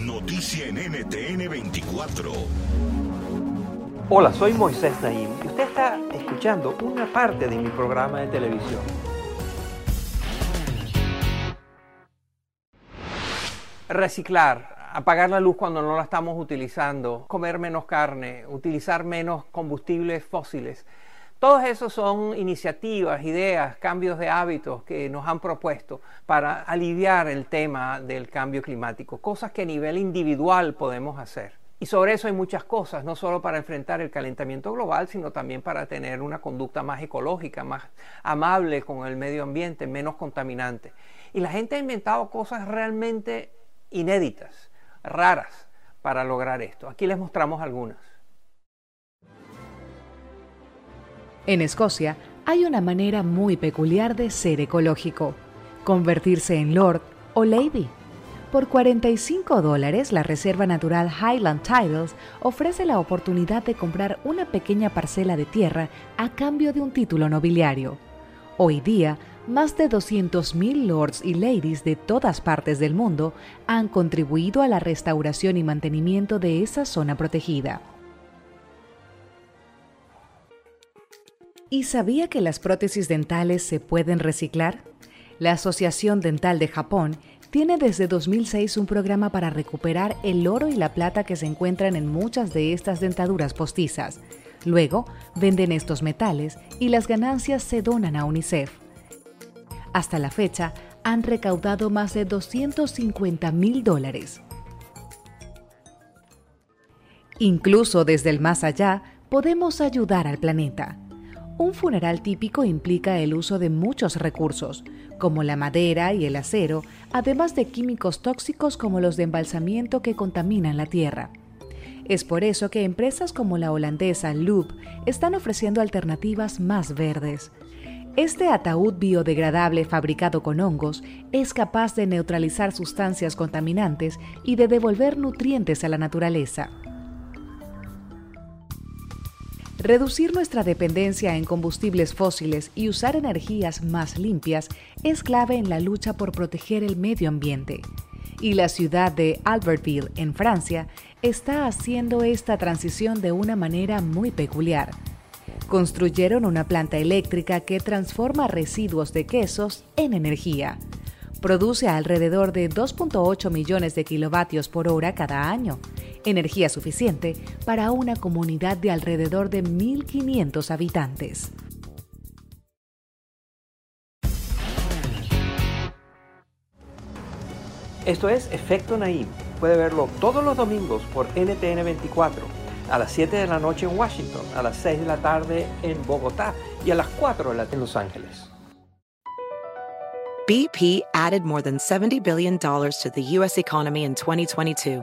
Noticia en NTN 24. Hola, soy Moisés Naim y usted está escuchando una parte de mi programa de televisión. Reciclar, apagar la luz cuando no la estamos utilizando, comer menos carne, utilizar menos combustibles fósiles. Todos esos son iniciativas, ideas, cambios de hábitos que nos han propuesto para aliviar el tema del cambio climático, cosas que a nivel individual podemos hacer. Y sobre eso hay muchas cosas, no solo para enfrentar el calentamiento global, sino también para tener una conducta más ecológica, más amable con el medio ambiente, menos contaminante. Y la gente ha inventado cosas realmente inéditas, raras, para lograr esto. Aquí les mostramos algunas. En Escocia hay una manera muy peculiar de ser ecológico, convertirse en Lord o Lady. Por 45 dólares, la Reserva Natural Highland Titles ofrece la oportunidad de comprar una pequeña parcela de tierra a cambio de un título nobiliario. Hoy día, más de 200.000 lords y ladies de todas partes del mundo han contribuido a la restauración y mantenimiento de esa zona protegida. ¿Y sabía que las prótesis dentales se pueden reciclar? La Asociación Dental de Japón tiene desde 2006 un programa para recuperar el oro y la plata que se encuentran en muchas de estas dentaduras postizas. Luego, venden estos metales y las ganancias se donan a UNICEF. Hasta la fecha, han recaudado más de 250 mil dólares. Incluso desde el más allá, podemos ayudar al planeta. Un funeral típico implica el uso de muchos recursos, como la madera y el acero, además de químicos tóxicos como los de embalsamiento que contaminan la tierra. Es por eso que empresas como la holandesa Loop están ofreciendo alternativas más verdes. Este ataúd biodegradable fabricado con hongos es capaz de neutralizar sustancias contaminantes y de devolver nutrientes a la naturaleza. Reducir nuestra dependencia en combustibles fósiles y usar energías más limpias es clave en la lucha por proteger el medio ambiente. Y la ciudad de Albertville, en Francia, está haciendo esta transición de una manera muy peculiar. Construyeron una planta eléctrica que transforma residuos de quesos en energía. Produce alrededor de 2.8 millones de kilovatios por hora cada año energía suficiente para una comunidad de alrededor de 1.500 habitantes. Esto es Efecto Naim. Puede verlo todos los domingos por NTN 24, a las 7 de la noche en Washington, a las 6 de la tarde en Bogotá y a las 4 de la tarde en Los Ángeles. BP added more than $70 billion to the U.S. economy in 2022